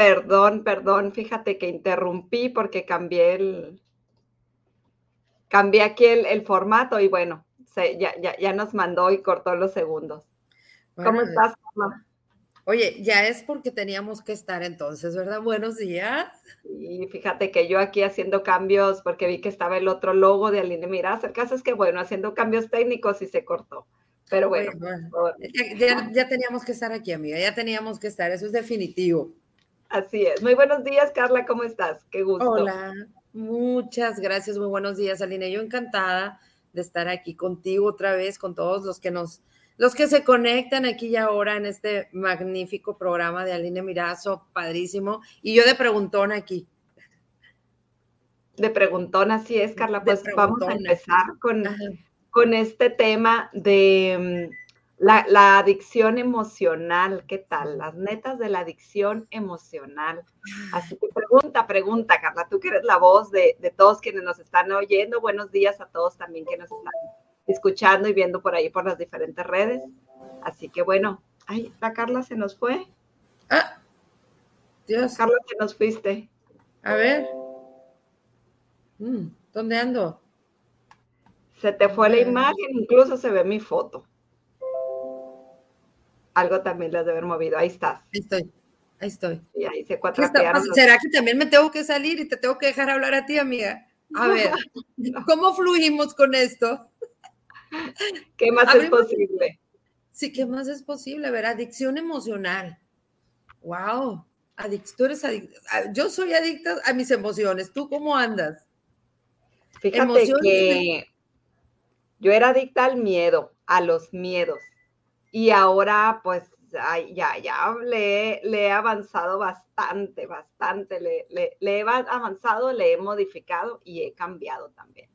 Perdón, perdón, fíjate que interrumpí porque cambié el, cambié aquí el, formato y bueno, ya, ya, nos mandó y cortó los segundos. ¿Cómo estás, Oye, ya es porque teníamos que estar entonces, ¿verdad? Buenos días. Y fíjate que yo aquí haciendo cambios, porque vi que estaba el otro logo de Aline Miras. El caso es que, bueno, haciendo cambios técnicos y se cortó. Pero bueno. ya, teníamos que estar aquí, amiga, ya teníamos que estar, eso es definitivo. Así es. Muy buenos días, Carla, ¿cómo estás? Qué gusto. Hola, muchas gracias, muy buenos días, Aline. Yo encantada de estar aquí contigo otra vez, con todos los que nos, los que se conectan aquí y ahora en este magnífico programa de Aline Mirazo, padrísimo. Y yo de preguntón aquí. De preguntón, así es, Carla. Pues vamos a empezar con, con este tema de la, adicción emocional, ¿qué tal? Las netas de la adicción emocional. Así que pregunta, pregunta, Carla, tú que eres la voz de, todos quienes nos están oyendo. Buenos días a todos también que nos están escuchando y viendo por ahí por las diferentes redes. Así que bueno, ay, la Carla se nos fue. Ah, Dios. Carla, que nos fuiste. A ver. Mm, ¿Dónde ando? Se te fue la imagen, incluso se ve mi foto algo también las de haber movido. Ahí estás. Ahí estoy. Ahí estoy. Y ahí se ¿Será que también me tengo que salir y te tengo que dejar hablar a ti, amiga? A ver, ¿cómo fluimos con esto? ¿Qué más es posible? Sí, ¿qué más es posible? A ver, adicción emocional. Wow. tú eres adicta. Ah, yo soy adicta a mis emociones. ¿Tú cómo andas? Fíjate que yo era adicta al miedo, a los miedos. Y ahora, pues, ya, ya le, le, he avanzado bastante, bastante. Le, le, he avanzado, le he modificado y he cambiado también.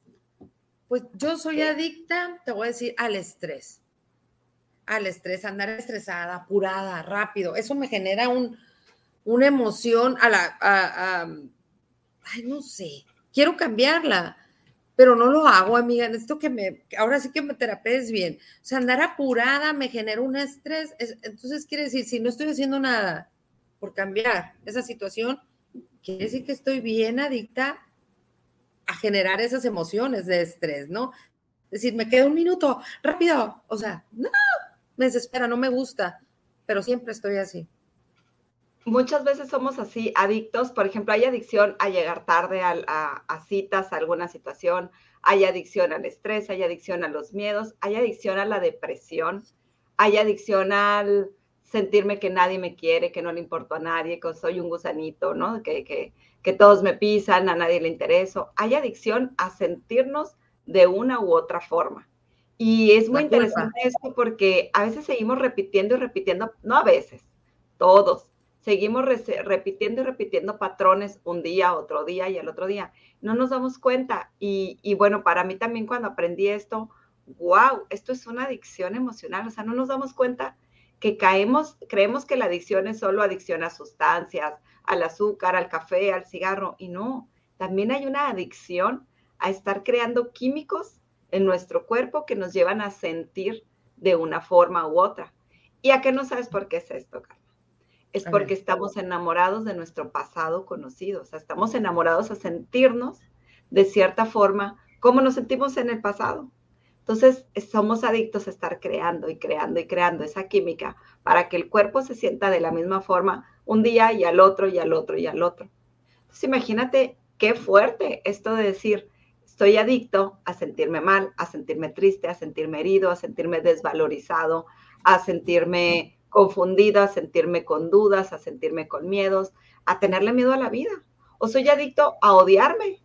Pues yo soy adicta, te voy a decir, al estrés. Al estrés, andar estresada, apurada, rápido. Eso me genera un, una emoción a la, a, ay, no sé, quiero cambiarla pero no lo hago, amiga. Necesito que me, ahora sí que me terapees bien. O sea, andar apurada me genera un estrés. entonces, quiere decir, si no estoy haciendo nada por cambiar esa situación, quiere decir que estoy bien adicta a generar esas emociones de estrés, ¿no? Es decir, me quedo un minuto, rápido. O sea, no, me desespera, no me gusta, pero siempre estoy así muchas veces somos así, adictos. Por ejemplo, hay adicción a llegar tarde a, citas, a alguna situación, hay adicción al estrés, hay adicción a los miedos, hay adicción a la depresión, hay adicción al sentirme que nadie me quiere, que no le importo a nadie, que soy un gusanito, ¿no? Que, que, que todos me pisan, a nadie le intereso. Hay adicción a sentirnos de una u otra forma. Y es muy interesante esto porque a veces seguimos repitiendo y repitiendo, no a veces, todos, seguimos repitiendo y repitiendo patrones un día, otro día y el otro día. No nos damos cuenta. Y, bueno, para mí también cuando aprendí esto, wow, esto es una adicción emocional. O sea, no nos damos cuenta que caemos, creemos que la adicción es solo adicción a sustancias, al azúcar, al café, al cigarro. Y no, también hay una adicción a estar creando químicos en nuestro cuerpo que nos llevan a sentir de una forma u otra. ¿Y a qué no sabes por qué es esto, Carlos? Es porque estamos enamorados de nuestro pasado conocido, o sea, estamos enamorados a sentirnos de cierta forma como nos sentimos en el pasado. Entonces, somos adictos a estar creando y creando y creando esa química para que el cuerpo se sienta de la misma forma un día y al otro y al otro y al otro. Entonces, imagínate qué fuerte esto de decir, estoy adicto a sentirme mal, a sentirme triste, a sentirme herido, a sentirme desvalorizado, a sentirme confundida, a sentirme con dudas, a sentirme con miedos, a tenerle miedo a la vida. O soy adicto a odiarme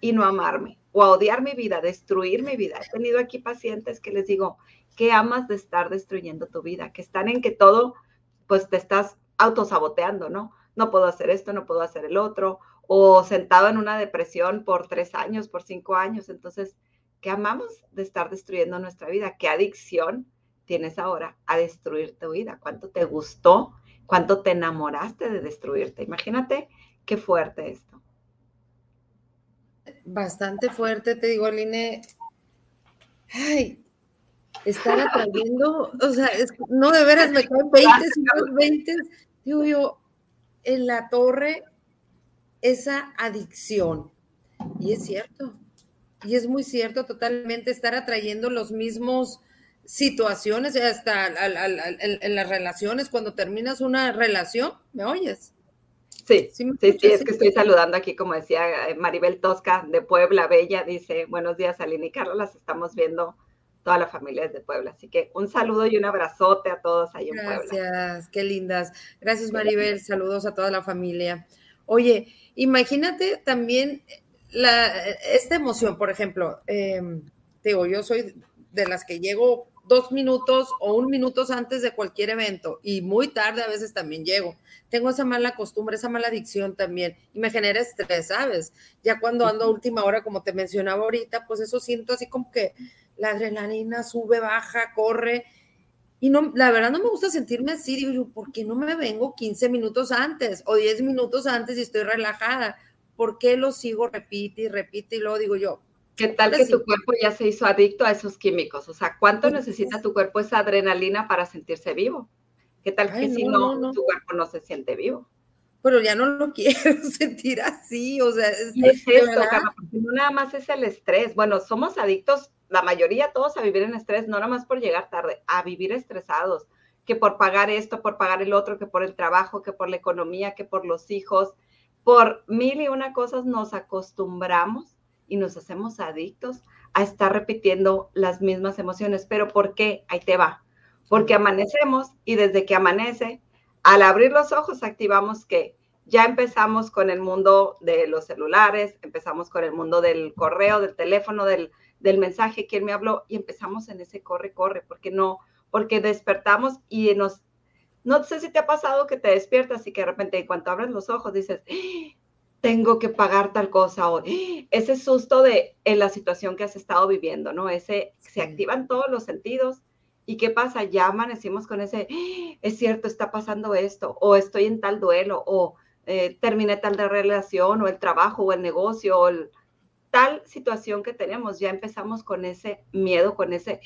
y no amarme. o a odiar mi vida, destruir mi vida. He tenido aquí pacientes que les digo, ¿qué amas de estar destruyendo tu vida? Que están en que todo, pues te estás autosaboteando, ¿no? No puedo hacer esto, no puedo hacer el otro, o sentado en una depresión por tres años, por cinco años. Entonces, ¿qué amamos de estar destruyendo nuestra vida? ¿Qué adicción tienes ahora a destruir tu vida? ¿Cuánto te gustó? ¿Cuánto te enamoraste de destruirte? Imagínate qué fuerte esto. Bastante fuerte, te digo, Aline. Ay, estar atrayendo, o sea, no de veras me caen 20, 20, digo yo, en la torre esa adicción. Y es cierto, y es muy cierto totalmente estar atrayendo los mismos situaciones, hasta en, las relaciones, cuando terminas una relación, ¿me oyes? Sí, sí, sí, es que estoy saludando aquí, como decía eh, Maribel Tosca de Puebla, Bella, dice, buenos días, Aline y Carlos, las estamos viendo toda la familia de Puebla. Así que un saludo y un abrazote a todos ahí en Puebla. Gracias, qué lindas. Gracias, Maribel. Saludos a toda la familia. Oye, imagínate también la, esta emoción, por ejemplo, eh, digo, yo soy de las que llego dos minutos o un minutos antes de cualquier evento y muy tarde a veces también llego. Tengo esa mala costumbre, esa mala adicción también y me genera estrés, ¿sabes? Ya cuando ando a última hora, como te mencionaba ahorita, pues eso siento así como que la adrenalina sube, baja, corre. Y no, la verdad no me gusta sentirme así, digo yo, ¿por qué no me vengo 15 minutos antes o 10 minutos antes y estoy relajada? ¿Por qué lo sigo, repite y repite y luego digo yo, ¿Qué tal que tu cuerpo ya se hizo adicto a esos químicos? O sea, ¿cuánto necesita tu cuerpo esa adrenalina para sentirse vivo? ¿Qué tal que si no, tu cuerpo no se siente vivo? Pero ya no lo quiero sentir así, o sea, es, es esto, porque no nada más es el estrés. Bueno, somos adictos la mayoría todos a vivir en estrés, no nada más por llegar tarde, a vivir estresados, que por pagar esto, por pagar el otro, que por el trabajo, que por la economía, que por los hijos, por mil y una cosas nos acostumbramos y nos hacemos adictos a estar repitiendo las mismas emociones. Pero ¿por qué? Ahí te va. Porque amanecemos y desde que amanece, al abrir los ojos activamos que ya empezamos con el mundo de los celulares, empezamos con el mundo del correo, del teléfono, del, del mensaje que él me habló y empezamos en ese corre, corre, porque no, porque despertamos y nos, no sé si te ha pasado que te despiertas y que de repente en cuanto abres los ojos dices. Tengo que pagar tal cosa o ese susto de en la situación que has estado viviendo, ¿no? Ese, se activan todos los sentidos y qué pasa, ya amanecimos con ese, es cierto, está pasando esto o estoy en tal duelo o eh, terminé tal de relación o el trabajo o el negocio o el tal situación que tenemos, ya empezamos con ese miedo, con ese,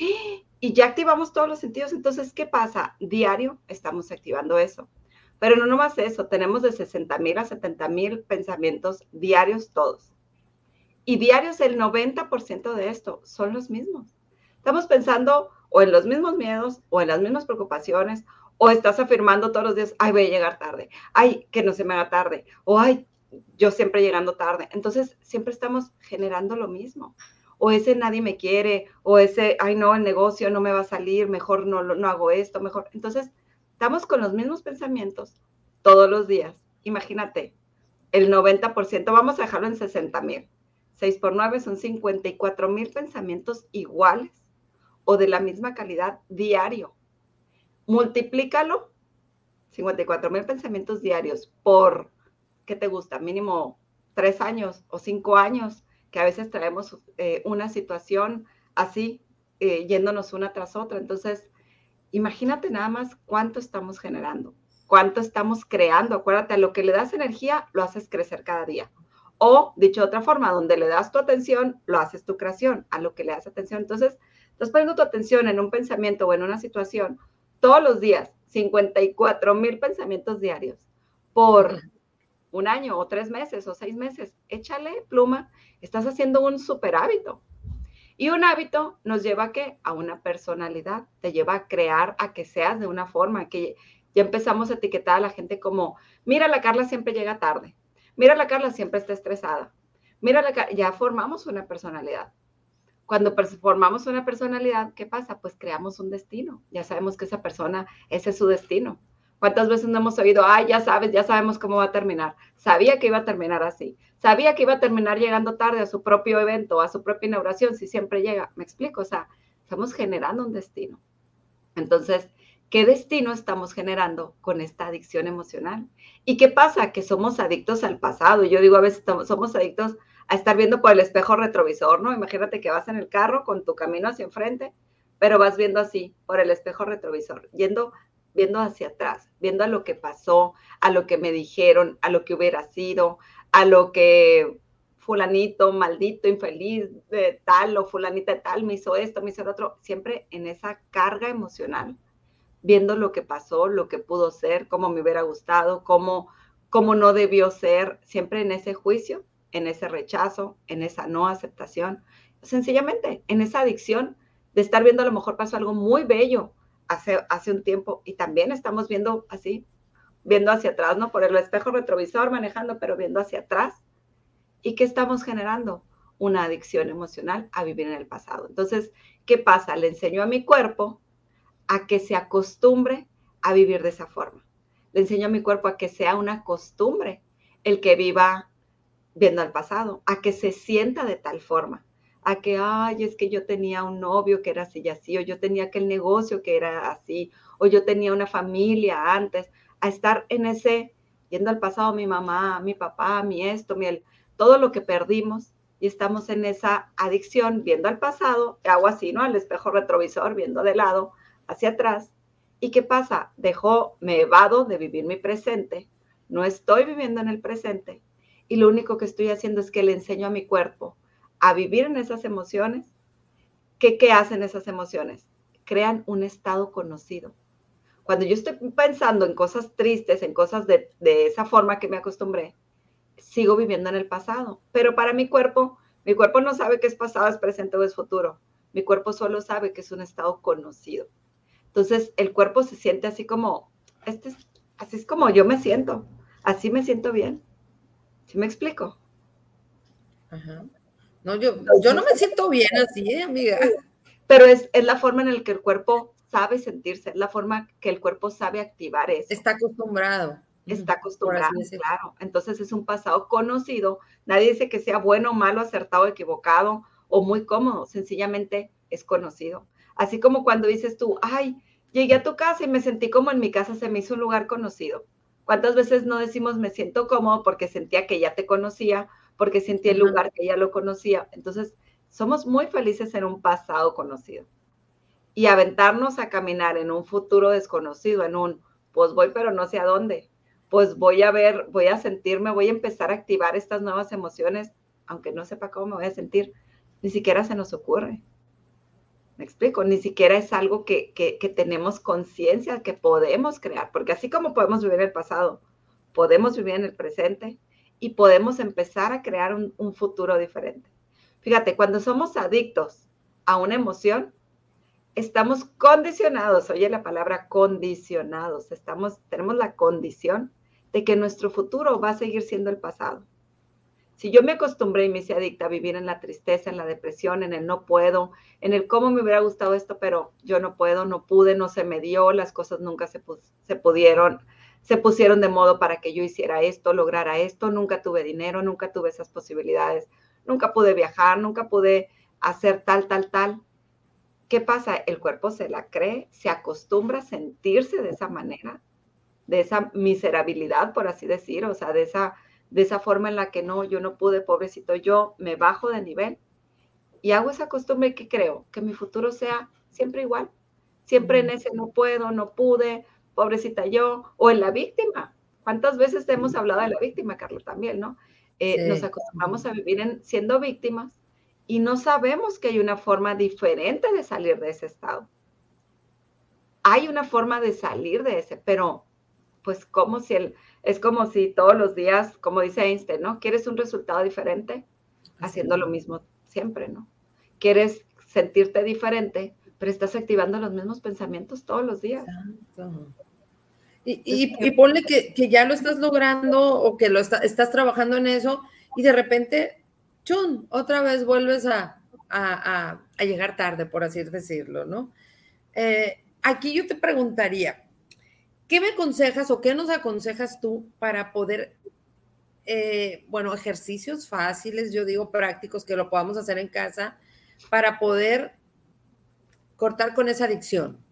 y ya activamos todos los sentidos. Entonces, ¿qué pasa? Diario estamos activando eso. Pero no nomás eso, tenemos de 60 mil a 70 mil pensamientos diarios todos. Y diarios el 90% de esto son los mismos. Estamos pensando o en los mismos miedos o en las mismas preocupaciones o estás afirmando todos los días, ay, voy a llegar tarde, ay, que no se me haga tarde, o ay, yo siempre llegando tarde. Entonces, siempre estamos generando lo mismo. O ese nadie me quiere, o ese, ay no, el negocio no me va a salir, mejor no, no hago esto, mejor. Entonces, estamos con los mismos pensamientos todos los días. Imagínate, el 90%, vamos a dejarlo en 60 mil. 6 por 9 son 54 mil pensamientos iguales o de la misma calidad diario. Multiplícalo, 54 mil pensamientos diarios por ¿qué te gusta? Mínimo tres años o cinco años, que a veces traemos eh, una situación así, eh, yéndonos una tras otra. Entonces, imagínate nada más cuánto estamos generando, cuánto estamos creando. Acuérdate, a lo que le das energía, lo haces crecer cada día. O, dicho de otra forma, donde le das tu atención, lo haces tu creación, a lo que le das atención. Entonces, estás poniendo tu atención en un pensamiento o en una situación todos los días, 54 mil pensamientos diarios por un año o tres meses o seis meses, échale pluma, estás haciendo un super hábito. Y un hábito nos lleva a qué? A una personalidad, te lleva a crear, a que seas de una forma, que ya empezamos a etiquetar a la gente como, mira, la Carla siempre llega tarde, mira, la Carla siempre está estresada, mira, la ya formamos una personalidad. Cuando formamos una personalidad, ¿qué pasa? Pues creamos un destino. Ya sabemos que esa persona, ese es su destino. ¿Cuántas veces no hemos oído, ay, ya sabes, ya sabemos cómo va a terminar? Sabía que iba a terminar así. Sabía que iba a terminar llegando tarde a su propio evento, a su propia inauguración, si siempre llega. ¿Me explico? O sea, estamos generando un destino. Entonces, ¿qué destino estamos generando con esta adicción emocional? ¿Y qué pasa? Que somos adictos al pasado. Yo digo, a veces somos adictos a estar viendo por el espejo retrovisor, ¿no? Imagínate que vas en el carro con tu camino hacia enfrente, pero vas viendo así, por el espejo retrovisor, yendo viendo hacia atrás, viendo a lo que pasó, a lo que me dijeron, a lo que hubiera sido, a lo que fulanito, maldito, infeliz, de tal o fulanita de tal me hizo esto, me hizo el otro, siempre en esa carga emocional, viendo lo que pasó, lo que pudo ser, cómo me hubiera gustado, cómo, cómo no debió ser, siempre en ese juicio, en ese rechazo, en esa no aceptación, sencillamente en esa adicción de estar viendo a lo mejor pasó algo muy bello, hace, hace un tiempo y también estamos viendo así, viendo hacia atrás, ¿no? Por el espejo retrovisor manejando, pero viendo hacia atrás. ¿Y qué estamos generando? Una adicción emocional a vivir en el pasado. Entonces, ¿qué pasa? Le enseño a mi cuerpo a que se acostumbre a vivir de esa forma. Le enseño a mi cuerpo a que sea una costumbre el que viva viendo al pasado, a que se sienta de tal forma a que, ay, es que yo tenía un novio que era así y así, o yo tenía aquel negocio que era así, o yo tenía una familia antes, a estar en ese, yendo al pasado, mi mamá, mi papá, mi esto, mi el, todo lo que perdimos, y estamos en esa adicción, viendo al pasado, hago así, ¿no? Al espejo retrovisor, viendo de lado, hacia atrás. ¿Y qué pasa? Dejó, me evado de vivir mi presente, no estoy viviendo en el presente, y lo único que estoy haciendo es que le enseño a mi cuerpo a vivir en esas emociones, ¿qué, ¿qué hacen esas emociones? Crean un estado conocido. Cuando yo estoy pensando en cosas tristes, en cosas de, de esa forma que me acostumbré, sigo viviendo en el pasado. Pero para mi cuerpo, mi cuerpo no sabe que es pasado, es presente o es futuro. Mi cuerpo solo sabe que es un estado conocido. Entonces, el cuerpo se siente así como, este es, así es como yo me siento, así me siento bien. ¿Sí me explico? Ajá. No, yo, yo no me siento bien así, ¿eh, amiga. Pero es, es la forma en la que el cuerpo sabe sentirse, es la forma que el cuerpo sabe activar eso. Está acostumbrado. Está acostumbrado, claro. Entonces es un pasado conocido. Nadie dice que sea bueno, malo, acertado, equivocado o muy cómodo. Sencillamente es conocido. Así como cuando dices tú, ay, llegué a tu casa y me sentí como en mi casa, se me hizo un lugar conocido. ¿Cuántas veces no decimos me siento cómodo porque sentía que ya te conocía porque sentí el lugar que ya lo conocía. Entonces, somos muy felices en un pasado conocido. Y aventarnos a caminar en un futuro desconocido, en un, pues voy, pero no sé a dónde. Pues voy a ver, voy a sentirme, voy a empezar a activar estas nuevas emociones, aunque no sepa cómo me voy a sentir, ni siquiera se nos ocurre. Me explico, ni siquiera es algo que, que, que tenemos conciencia que podemos crear, porque así como podemos vivir el pasado, podemos vivir en el presente, y podemos empezar a crear un, futuro diferente. Fíjate, cuando somos adictos a una emoción, estamos condicionados, oye la palabra condicionados, estamos, tenemos la condición de que nuestro futuro va a seguir siendo el pasado. Si yo me acostumbré y me hice adicta a vivir en la tristeza, en la depresión, en el no puedo, en el cómo me hubiera gustado esto, pero yo no puedo, no pude, no se me dio, las cosas nunca se, se pudieron, se pusieron de modo para que yo hiciera esto, lograra esto, nunca tuve dinero, nunca tuve esas posibilidades, nunca pude viajar, nunca pude hacer tal, tal, tal. ¿Qué pasa? El cuerpo se la cree, se acostumbra a sentirse de esa manera, de esa miserabilidad, por así decir, o sea, de esa, de esa forma en la que no, yo no pude, pobrecito, yo me bajo de nivel y hago esa costumbre que creo que mi futuro sea siempre igual, siempre en ese no puedo, no pude, pobrecita yo, o en la víctima. ¿Cuántas veces hemos hablado de la víctima, Carlos, también, no? Eh, nos acostumbramos a vivir en, siendo víctimas y no sabemos que hay una forma diferente de salir de ese estado. Hay una forma de salir de ese, pero pues como si el, es como si todos los días, como dice Einstein, ¿no? ¿Quieres un resultado diferente? Haciendo lo mismo siempre, ¿no? ¿Quieres sentirte diferente? Pero estás activando los mismos pensamientos todos los días. Y, ponle que, ya lo estás logrando o que lo estás trabajando en eso y de repente, chun, otra vez vuelves a, llegar tarde, por así decirlo, ¿no? Eh, aquí yo te preguntaría, ¿Qué me aconsejas o qué nos aconsejas tú para poder, eh, bueno, ejercicios fáciles, yo digo prácticos, que lo podamos hacer en casa, para poder cortar con esa adicción?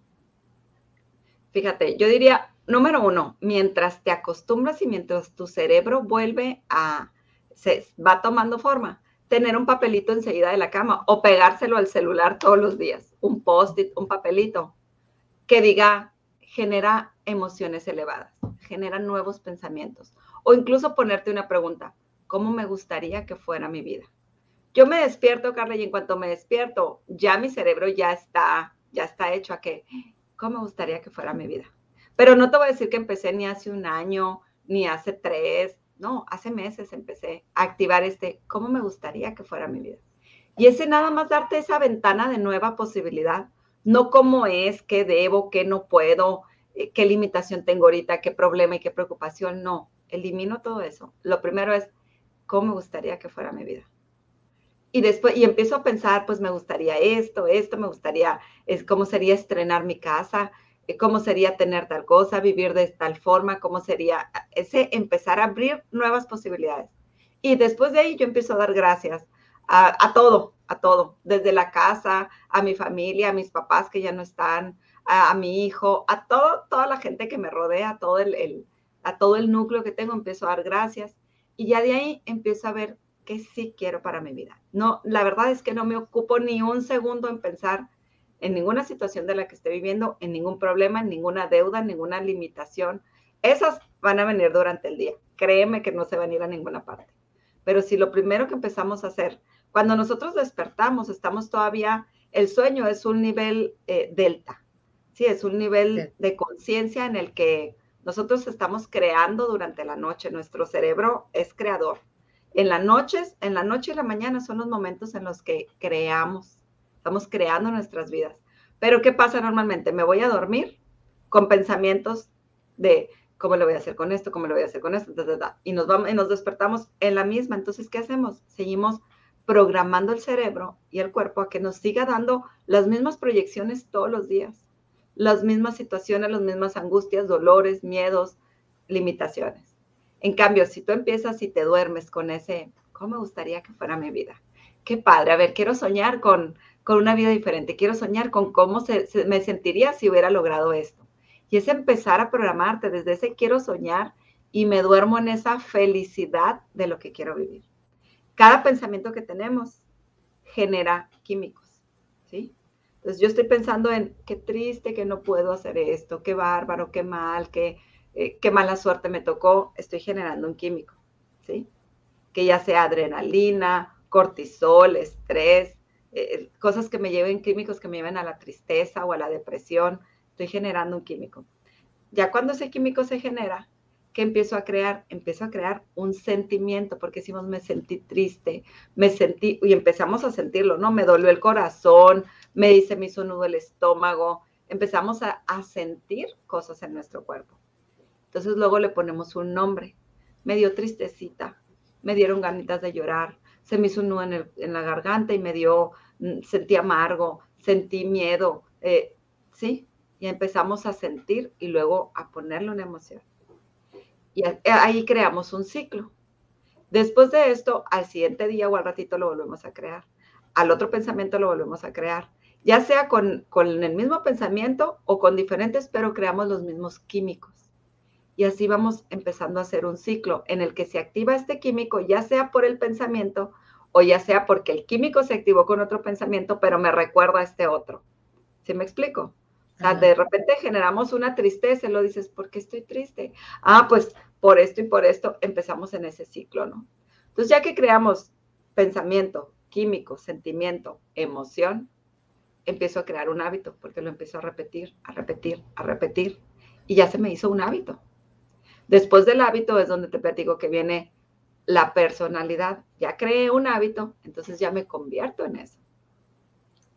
Fíjate, yo diría, número uno, mientras te acostumbras y mientras tu cerebro vuelve a, se va tomando forma, tener un papelito enseguida de la cama o pegárselo al celular todos los días, un post-it, un papelito que diga, genera emociones elevadas, genera nuevos pensamientos o incluso ponerte una pregunta, ¿cómo me gustaría que fuera mi vida? Yo me despierto, Carla, y en cuanto me despierto, ya mi cerebro ya está, ya está hecho a que, ¿cómo me gustaría que fuera mi vida? Pero no te voy a decir que empecé ni hace un año, ni hace tres, no, hace meses empecé a activar este, ¿cómo me gustaría que fuera mi vida? Y ese nada más darte esa ventana de nueva posibilidad, no cómo es, qué debo, qué no puedo, eh, qué limitación tengo ahorita, qué problema y qué preocupación, no, elimino todo eso. Lo primero es, ¿cómo me gustaría que fuera mi vida? Y después, y empiezo a pensar, pues me gustaría esto, esto, me gustaría, es cómo sería estrenar mi casa, cómo sería tener tal cosa, vivir de tal forma, cómo sería ese empezar a abrir nuevas posibilidades. Y después de ahí yo empiezo a dar gracias a, todo, a todo, desde la casa, a mi familia, a mis papás que ya no están, a, mi hijo, a todo, toda la gente que me rodea, todo el, a todo el núcleo que tengo, empiezo a dar gracias. Y ya de ahí empiezo a ver qué sí quiero para mi vida. No, la verdad es que no me ocupo ni un segundo en pensar en ninguna situación de la que esté viviendo, en ningún problema, en ninguna deuda, en ninguna limitación. Esas van a venir durante el día. Créeme que no se van a ir a ninguna parte. Pero si lo primero que empezamos a hacer, cuando nosotros despertamos, estamos todavía, el sueño es un nivel eh, delta, sí, es un nivel de conciencia en el que nosotros estamos creando durante la noche. Nuestro cerebro es creador en las noches, en la noche y la mañana son los momentos en los que creamos, estamos creando nuestras vidas. Pero ¿qué pasa normalmente? Me voy a dormir con pensamientos de cómo lo voy a hacer con esto, cómo lo voy a hacer con esto, y nos vamos y nos despertamos en la misma. Entonces, ¿qué hacemos? Seguimos programando el cerebro y el cuerpo a que nos siga dando las mismas proyecciones todos los días, las mismas situaciones, las mismas angustias, dolores, miedos, limitaciones. En cambio, si tú empiezas y te duermes con ese, ¿cómo me gustaría que fuera mi vida? Qué padre, a ver, quiero soñar con, con una vida diferente, quiero soñar con cómo se, me sentiría si hubiera logrado esto. Y es empezar a programarte desde ese quiero soñar y me duermo en esa felicidad de lo que quiero vivir. Cada pensamiento que tenemos genera químicos, ¿sí? Entonces yo estoy pensando en qué triste que no puedo hacer esto, qué bárbaro, qué mal, qué, eh, qué mala suerte me tocó, estoy generando un químico, ¿sí? Que ya sea adrenalina, cortisol, estrés, eh, cosas que me lleven, químicos que me lleven a la tristeza o a la depresión, estoy generando un químico. Ya cuando ese químico se genera, ¿qué empiezo a crear? Empiezo a crear un sentimiento, porque decimos, me sentí triste, me sentí, y empezamos a sentirlo, ¿no? Me dolió el corazón, me dice, me hizo nudo el estómago, empezamos a sentir cosas en nuestro cuerpo. Entonces luego le ponemos un nombre. Me dio tristecita, me dieron ganitas de llorar, se me hizo nudo en, la garganta y me dio, sentí amargo, sentí miedo, eh, ¿sí? Y empezamos a sentir y luego a ponerle una emoción. Y ahí creamos un ciclo. Después de esto, al siguiente día o al ratito lo volvemos a crear. Al otro pensamiento lo volvemos a crear. Ya sea con, con el mismo pensamiento o con diferentes, pero creamos los mismos químicos. Y así vamos empezando a hacer un ciclo en el que se activa este químico, ya sea por el pensamiento o ya sea porque el químico se activó con otro pensamiento, pero me recuerda a este otro. ¿Sí me explico? O sea, de repente generamos una tristeza y lo dices, ¿por qué estoy triste? Ah, pues por esto y por esto empezamos en ese ciclo, ¿no? Entonces, ya que creamos pensamiento, químico, sentimiento, emoción, empiezo a crear un hábito, porque lo empiezo a repetir, a repetir, a repetir, y ya se me hizo un hábito. Después del hábito es donde te platico que viene la personalidad. Ya creé un hábito, entonces ya me convierto en eso.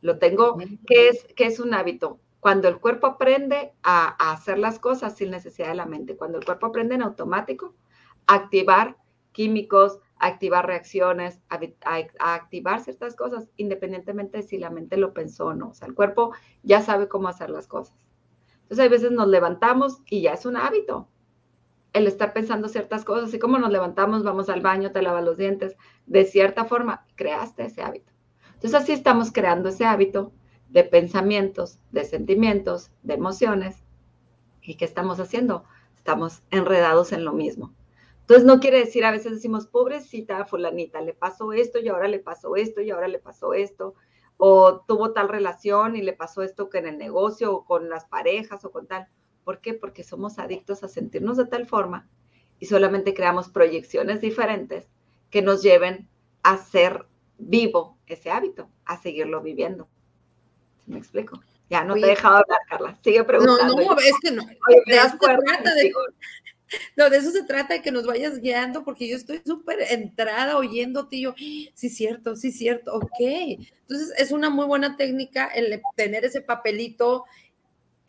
Lo tengo, ¿qué es, qué es un hábito? Cuando el cuerpo aprende a, hacer las cosas sin necesidad de la mente, cuando el cuerpo aprende en automático a activar químicos, a activar reacciones, a, a, activar ciertas cosas, independientemente de si la mente lo pensó o no. O sea, el cuerpo ya sabe cómo hacer las cosas. Entonces, hay veces nos levantamos y ya es un hábito el estar pensando ciertas cosas, así como nos levantamos, vamos al baño, te lavas los dientes, de cierta forma, creaste ese hábito. Entonces, así estamos creando ese hábito de pensamientos, de sentimientos, de emociones. ¿Y qué estamos haciendo? Estamos enredados en lo mismo. Entonces no quiere decir, a veces decimos, pobrecita fulanita, le pasó esto y ahora le pasó esto y ahora le pasó esto, o tuvo tal relación y le pasó esto que en el negocio o con las parejas o con tal. ¿Por qué? Porque somos adictos a sentirnos de tal forma y solamente creamos proyecciones diferentes que nos lleven a ser vivo ese hábito, a seguirlo viviendo. ¿Me explico? Ya no te he dejado hablar, Carla. Sigue preguntando. No, no, es que no. de eso se trata de, no, de eso se trata de que nos vayas guiando, porque yo estoy súper entrada oyéndote y yo, sí, cierto, sí, cierto, ok. Entonces, es una muy buena técnica el tener ese papelito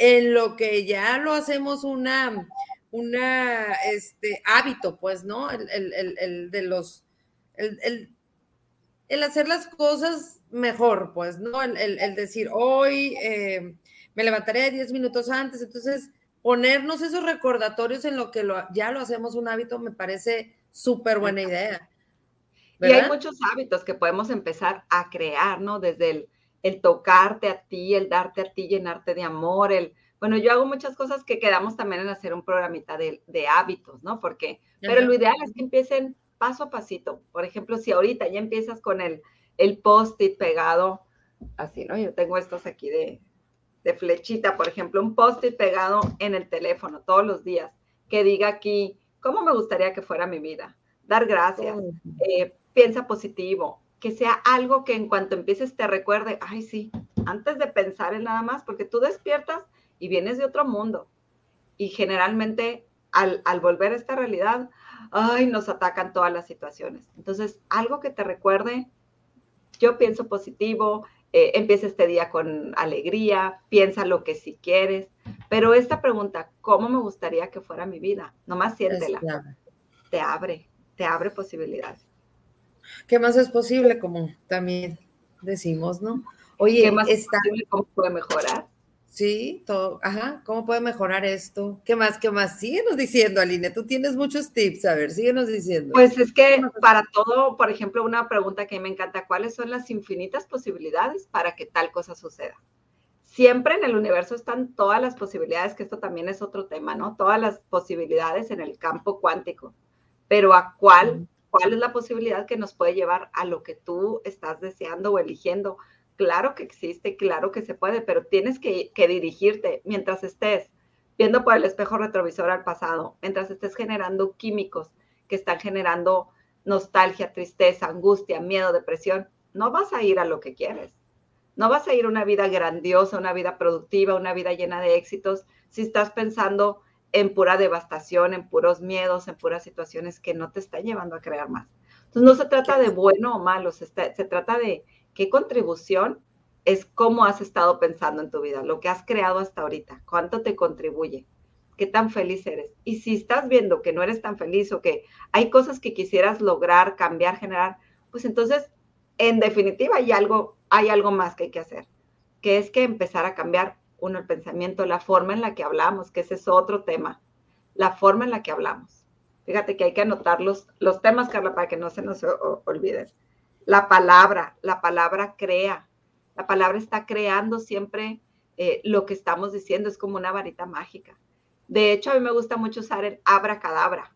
en lo que ya lo hacemos una, una, este, hábito, pues, ¿no? El, el, el de los, el, el hacer las cosas mejor, pues, ¿no? El, decir, hoy eh, me levantaré 10 minutos antes, entonces ponernos esos recordatorios en lo que lo, ya lo hacemos un hábito me parece súper buena idea. Y hay muchos hábitos que podemos empezar a crear, ¿no? Desde el, el, tocarte a ti, el darte a ti, llenarte de amor, el, bueno, yo hago muchas cosas que quedamos también en hacer un programita de, de hábitos, ¿no? Porque, pero lo ideal es que empiecen paso a pasito. Por ejemplo, si ahorita ya empiezas con el, el post-it pegado, así, ¿no? Yo tengo estos aquí de, de flechita, por ejemplo, un post-it pegado en el teléfono todos los días, que diga aquí, ¿cómo me gustaría que fuera mi vida? Dar gracias, eh, piensa positivo, que sea algo que en cuanto empieces te recuerde, ay, sí, antes de pensar en nada más, porque tú despiertas y vienes de otro mundo. Y generalmente al, al volver a esta realidad, ay, nos atacan todas las situaciones. Entonces, algo que te recuerde, yo pienso positivo, eh, empieza este día con alegría, piensa lo que si quieres, pero esta pregunta, ¿cómo me gustaría que fuera mi vida? Nomás siéntela. Te abre, te abre posibilidades. ¿Qué más es posible? Como también decimos, ¿no? Oye, ¿qué más es posible? ¿Cómo puede mejorar? Sí, todo, ajá, ¿cómo puede mejorar esto? ¿Qué más, qué más? Síguenos diciendo, Aline, tú tienes muchos tips, a ver, síguenos diciendo. Pues es que para todo, por ejemplo, una pregunta que me encanta, ¿cuáles son las infinitas posibilidades para que tal cosa suceda? Siempre en el universo están todas las posibilidades, que esto también es otro tema, ¿no? Todas las posibilidades en el campo cuántico, pero ¿a cuál? ¿Cuál es la posibilidad que nos puede llevar a lo que tú estás deseando o eligiendo? Claro que existe, claro que se puede, pero tienes que, dirigirte mientras estés viendo por el espejo retrovisor al pasado, mientras estés generando químicos que están generando nostalgia, tristeza, angustia, miedo, depresión, no vas a ir a lo que quieres. No vas a ir a una vida grandiosa, una vida productiva, una vida llena de éxitos si estás pensando en pura devastación, en puros miedos, en puras situaciones que no te están llevando a crear más. Entonces no se trata de bueno o malo, se trata de ¿Qué contribución es cómo has estado pensando en tu vida, lo que has creado hasta ahorita? ¿Cuánto te contribuye? ¿Qué tan feliz eres? Y si estás viendo que no eres tan feliz o que hay cosas que quisieras lograr, cambiar, generar, pues entonces, en definitiva, hay algo, hay algo más que hay que hacer, que es que empezar a cambiar uno el pensamiento, la forma en la que hablamos, que ese es otro tema, la forma en la que hablamos. Fíjate que hay que anotar los, los temas, Carla, para que no se nos olviden. La palabra, la palabra crea. La palabra está creando siempre eh, lo que estamos diciendo, es como una varita mágica. De hecho, a mí me gusta mucho usar el abracadabra.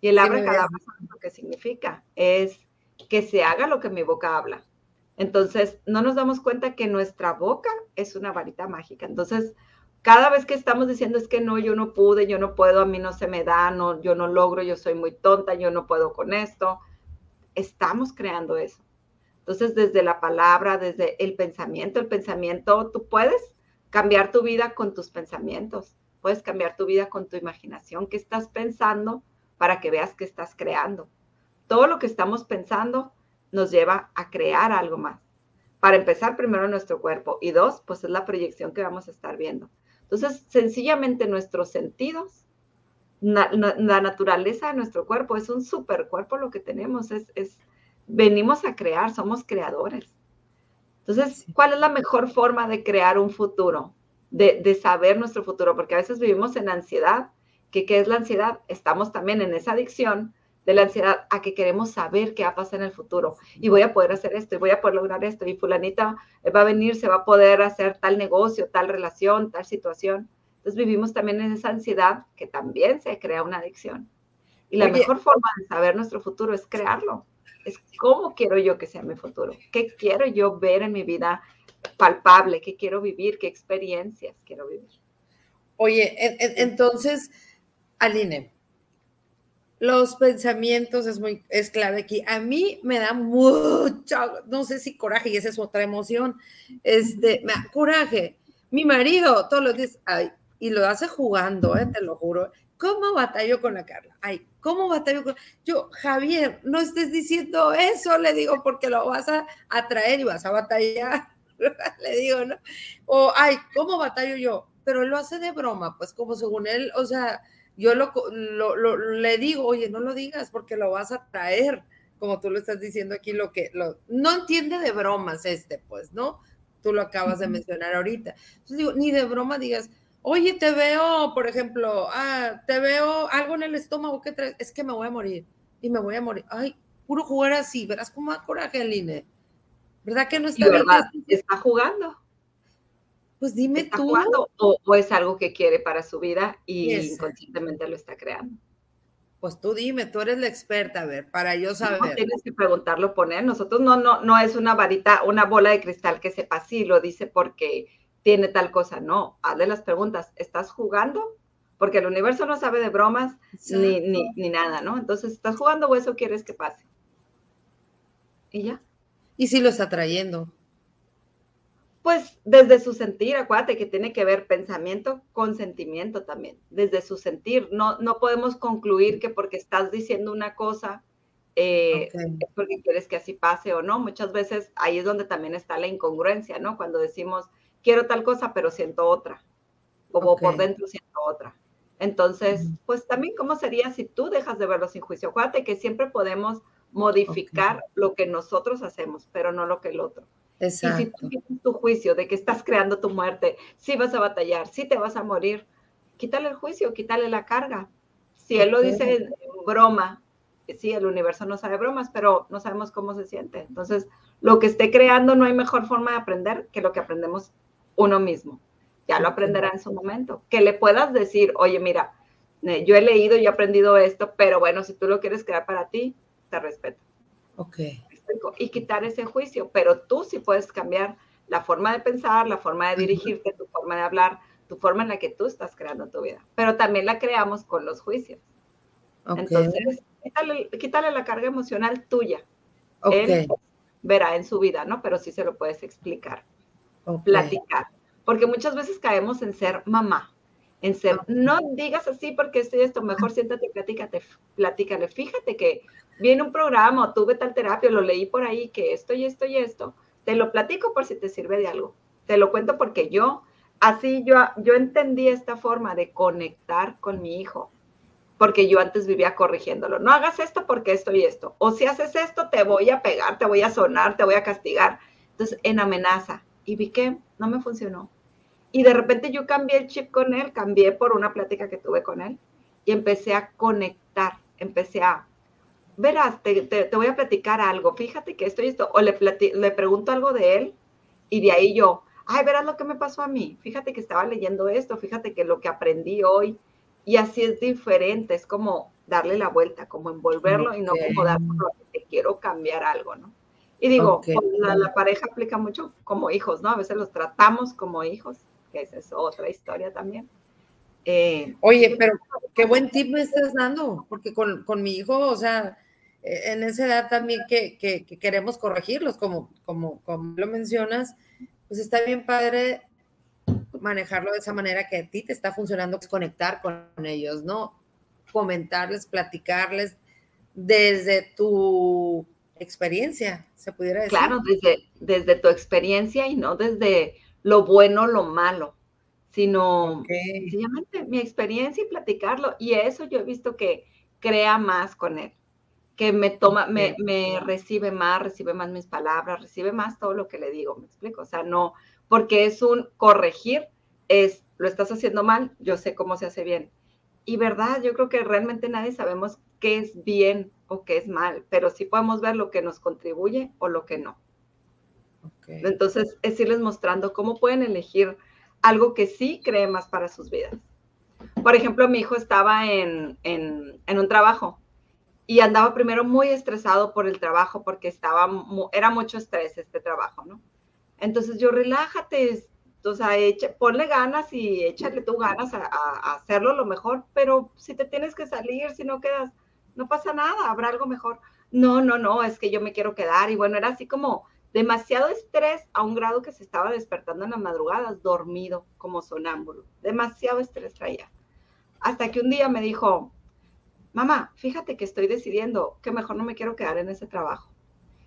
Y el abracadabra, lo que significa? Es que se haga lo que mi boca habla. Entonces, no nos damos cuenta que nuestra boca es una varita mágica. Entonces, cada vez que estamos diciendo es que no, yo no pude, yo no puedo, a mí no se me da, no, yo no logro, yo soy muy tonta, yo no puedo con esto, estamos creando eso. Entonces, desde la palabra, desde el pensamiento, el pensamiento, tú puedes cambiar tu vida con tus pensamientos, puedes cambiar tu vida con tu imaginación, qué estás pensando para que veas que estás creando. Todo lo que estamos pensando nos lleva a crear algo más. Para empezar, primero nuestro cuerpo y dos, pues es la proyección que vamos a estar viendo. Entonces, sencillamente nuestros sentidos, la naturaleza de nuestro cuerpo es un super cuerpo lo que tenemos, es, es venimos a crear, somos creadores. Entonces, ¿cuál es la mejor forma de crear un futuro? de, de, saber nuestro futuro, porque a veces vivimos en ansiedad, que qué es la ansiedad, estamos también en esa adicción de la ansiedad a que queremos saber qué va a pasar en el futuro y voy a poder hacer esto y voy a poder lograr esto y fulanita va a venir, se va a poder hacer tal negocio, tal relación, tal situación. Entonces vivimos también en esa ansiedad que también se crea una adicción. Y la mejor forma de saber nuestro futuro es crearlo. Es cómo quiero yo que sea mi futuro, qué quiero yo ver en mi vida palpable, qué quiero vivir, qué experiencias quiero vivir. Oye, entonces, Aline, los pensamientos es muy, es clave aquí. A mí me da mucho, no sé si coraje, y esa es otra emoción, este, me da coraje. Mi marido todos los días, y lo hace jugando, eh, te lo juro. ¿Cómo batallo con la Carla? Ay, ¿cómo batallo con yo? Javier, no estés diciendo eso, le digo, porque lo vas a atraer y vas a batallar. le digo, ¿no? O, ay, ¿cómo batallo yo? Pero él lo hace de broma, pues como según él, o sea, yo lo, lo, le digo, oye, no lo digas porque lo vas a traer, como tú lo estás diciendo aquí, lo que lo, no entiende de bromas este, pues, ¿no? Tú lo acabas de mencionar ahorita. Entonces digo, ni de broma digas, oye, te veo, por ejemplo, ah, te veo algo en el estómago que traes, es que me voy a morir y me voy a morir. Ay, puro jugar así, verás cómo da coraje, Aline. ¿Verdad que no está verdad, Está jugando. Pues dime tú. o, es algo que quiere para su vida y inconscientemente lo está creando? Pues tú dime, tú eres la experta, a ver, para yo saber. No, tienes que preguntarlo, poner. Nosotros no, no, no es una varita, una bola de cristal que sepa así, lo dice porque tiene tal cosa. No, hazle las preguntas. ¿Estás jugando? Porque el universo no sabe de bromas ni, ni, ni, nada, ¿no? Entonces, ¿estás jugando o eso quieres que pase? Y ya. ¿Y si lo está trayendo? Pues desde su sentir, acuérdate que tiene que ver pensamiento con sentimiento también, desde su sentir. No, no podemos concluir que porque estás diciendo una cosa eh, es porque quieres que así pase o no. Muchas veces ahí es donde también está la incongruencia, ¿no? Cuando decimos, quiero tal cosa, pero siento otra, como por dentro siento otra. Entonces, pues también, ¿cómo sería si tú dejas de verlo sin juicio? Acuérdate que siempre podemos modificar lo que nosotros hacemos, pero no lo que el otro. Exacto. Y si tú tienes tu juicio de que estás creando tu muerte, si vas a batallar, si te vas a morir, quítale el juicio, quítale la carga. Si él lo dice en broma, sí, el universo no sabe bromas, pero no sabemos cómo se siente. Entonces, lo que esté creando no hay mejor forma de aprender que lo que aprendemos uno mismo. Ya lo aprenderá en su momento. Que le puedas decir, oye, mira, yo he leído y he aprendido esto, pero bueno, si tú lo quieres crear para ti, te respeto. Ok y quitar ese juicio, pero tú sí puedes cambiar la forma de pensar, la forma de dirigirte, tu forma de hablar, tu forma en la que tú estás creando tu vida, pero también la creamos con los juicios. Entonces, quítale, la carga emocional tuya. Él verá en su vida, ¿no? Pero sí se lo puedes explicar, platicar, porque muchas veces caemos en ser mamá, en ser, no digas así porque estoy esto, mejor siéntate y platícate, platícale. Fíjate que viene un programa tuve tal terapia, lo leí por ahí, que esto y esto y esto, te lo platico por si te sirve de algo. Te lo cuento porque yo, así yo, yo entendí esta forma de conectar con mi hijo, porque yo antes vivía corrigiéndolo. No hagas esto porque esto y esto. O si haces esto, te voy a pegar, te voy a sonar, te voy a castigar. Entonces, en amenaza. Y vi que no me funcionó. Y de repente yo cambié el chip con él, cambié por una plática que tuve con él y empecé a conectar, empecé a verás, te, voy a platicar algo, fíjate que esto y esto, o le, le pregunto algo de él y de ahí yo, ay, verás lo que me pasó a mí, fíjate que estaba leyendo esto, fíjate que lo que aprendí hoy, y así es diferente, es como darle la vuelta, como envolverlo y no como darle te quiero cambiar algo, ¿no? Y digo, pues, la, pareja aplica mucho como hijos, ¿no? A veces los tratamos como hijos, que esa es otra historia también. Eh, Oye, pero qué buen tip me estás dando, porque con, con mi hijo, o sea, en esa edad también que, queremos corregirlos, como, como, como lo mencionas, pues está bien padre manejarlo de esa manera que a ti te está funcionando, conectar con ellos, ¿no? Comentarles, platicarles desde tu experiencia, se pudiera decir. Claro, desde, desde tu experiencia y no desde lo bueno, lo malo, sino sencillamente mi experiencia y platicarlo. Y eso yo he visto que crea más con él que me toma, me, me, recibe más, recibe más mis palabras, recibe más todo lo que le digo, me explico, o sea, no, porque es un corregir es, lo estás haciendo mal, yo sé cómo se hace bien. Y verdad, yo creo que realmente nadie sabemos qué es bien o qué es mal, pero sí podemos ver lo que nos contribuye o lo que no. Entonces, es irles mostrando cómo pueden elegir algo que sí cree más para sus vidas. Por ejemplo, mi hijo estaba en, en, un trabajo y andaba primero muy estresado por el trabajo porque estaba, era mucho estrés este trabajo, ¿no? Entonces yo, relájate, o sea, ponle ganas y échale tú ganas a, a, hacerlo lo mejor, pero si te tienes que salir, si no quedas, no pasa nada, habrá algo mejor. No, no, no, es que yo me quiero quedar. Y bueno, era así como demasiado estrés a un grado que se estaba despertando en las madrugadas, dormido como sonámbulo. Demasiado estrés traía. Hasta que un día me dijo, mamá, fíjate que estoy decidiendo que mejor no me quiero quedar en ese trabajo.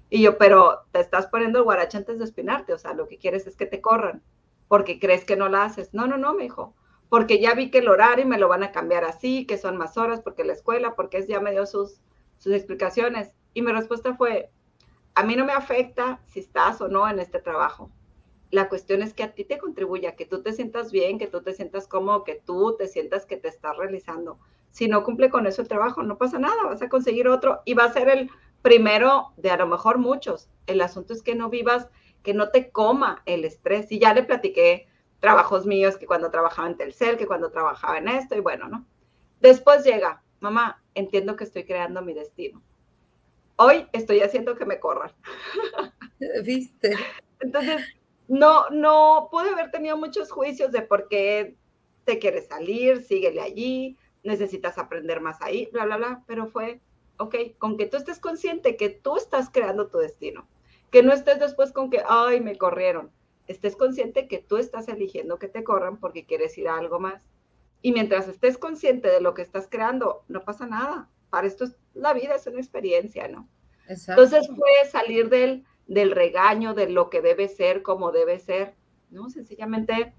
Y yo, pero te estás poniendo el guarache antes de espinarte, o sea, lo que quieres es que te corran, porque crees que no la haces. No, no, no, me dijo, porque ya vi que el horario me lo van a cambiar así, que son más horas, porque la escuela, porque es ya me dio sus, sus explicaciones. Y mi respuesta fue, a mí no me afecta si estás o no en este trabajo. La cuestión es que a ti te contribuya, que tú te sientas bien, que tú te sientas cómodo, que tú te sientas que te estás realizando. Si no cumple con eso el trabajo, no pasa nada, vas a conseguir otro y va a ser el primero de a lo mejor muchos. El asunto es que no vivas, que no te coma el estrés. Y ya le platiqué trabajos míos, que cuando trabajaba en Telcel, que cuando trabajaba en esto, y bueno, ¿no? Después llega, mamá, entiendo que estoy creando mi destino. Hoy estoy haciendo que me corran. ¿Viste? Entonces, no, no, pude haber tenido muchos juicios de por qué te quieres salir, síguele allí, necesitas aprender más ahí, bla, bla, bla, pero fue, ok, con que tú estés consciente que tú estás creando tu destino, que no estés después con que, ay, me corrieron, estés consciente que tú estás eligiendo que te corran porque quieres ir a algo más. Y mientras estés consciente de lo que estás creando, no pasa nada. Para esto es, la vida es una experiencia, ¿no? Entonces fue salir del, del regaño, de lo que debe ser, como debe ser, ¿no? Sencillamente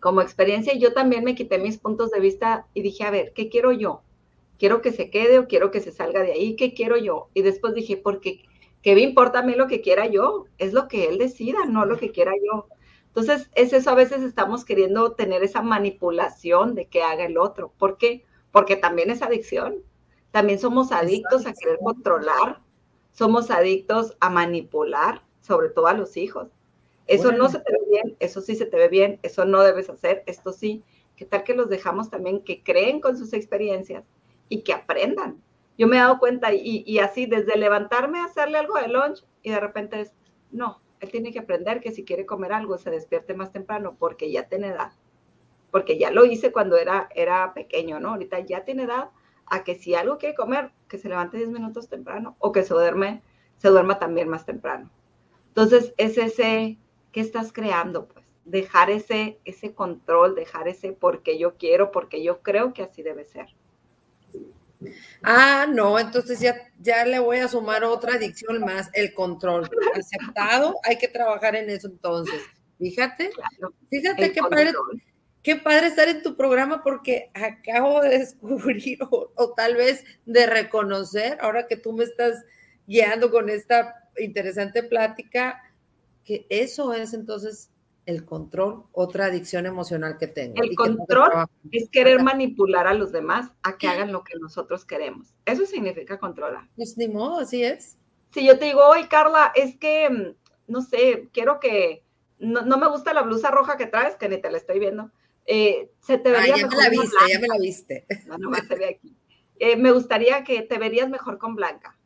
como experiencia. Yo también me quité mis puntos de vista y dije, a ver, ¿qué quiero yo? ¿Quiero que se quede o quiero que se salga de ahí? ¿Qué quiero yo? Y después dije, porque ¿qué me importa a mí lo que quiera yo? Es lo que él decida, no lo que quiera yo. Entonces, es eso, a veces estamos queriendo tener esa manipulación de que haga el otro. ¿Por qué? Porque también es adicción. También somos adictos a querer controlar, somos adictos a manipular, sobre todo a los hijos. Eso no se te ve bien, eso sí se te ve bien, eso no debes hacer, esto sí. ¿Qué tal que los dejamos también que creen con sus experiencias y que aprendan? yo me he dado cuenta y, así desde levantarme a hacerle algo de lunch y de repente es, no, él tiene que aprender que si quiere comer algo se despierte más temprano porque ya tiene edad, porque ya lo hice cuando era, era pequeño, ¿no? Ahorita ya tiene edad a que si algo quiere comer, que se levante 10 minutos temprano o que se duerme, se duerma también más temprano. Entonces, es ese, ¿qué estás creando? Pues dejar ese, ese control, dejar ese porque yo quiero, porque yo creo que así debe ser. Ah, no, entonces ya, ya le voy a sumar otra adicción más, el control. Aceptado, hay que trabajar en eso entonces. Fíjate, fíjate qué padre, qué padre estar en tu programa porque acabo de descubrir o, o, tal vez de reconocer, ahora que tú me estás guiando con esta interesante plática, que eso es entonces el control, otra adicción emocional que tengo. El control es querer manipular a los demás a que hagan lo que nosotros queremos. Eso significa controlar. Pues ni modo, así es. Si yo te digo, oye Carla, es que, mm, no sé, quiero que, no, me gusta la blusa roja que traes, que ni te la estoy viendo. Eh, se te vería ah, ya me la viste, ya me la viste. No, no, se ve aquí. Eh, me gustaría que te verías mejor con blanca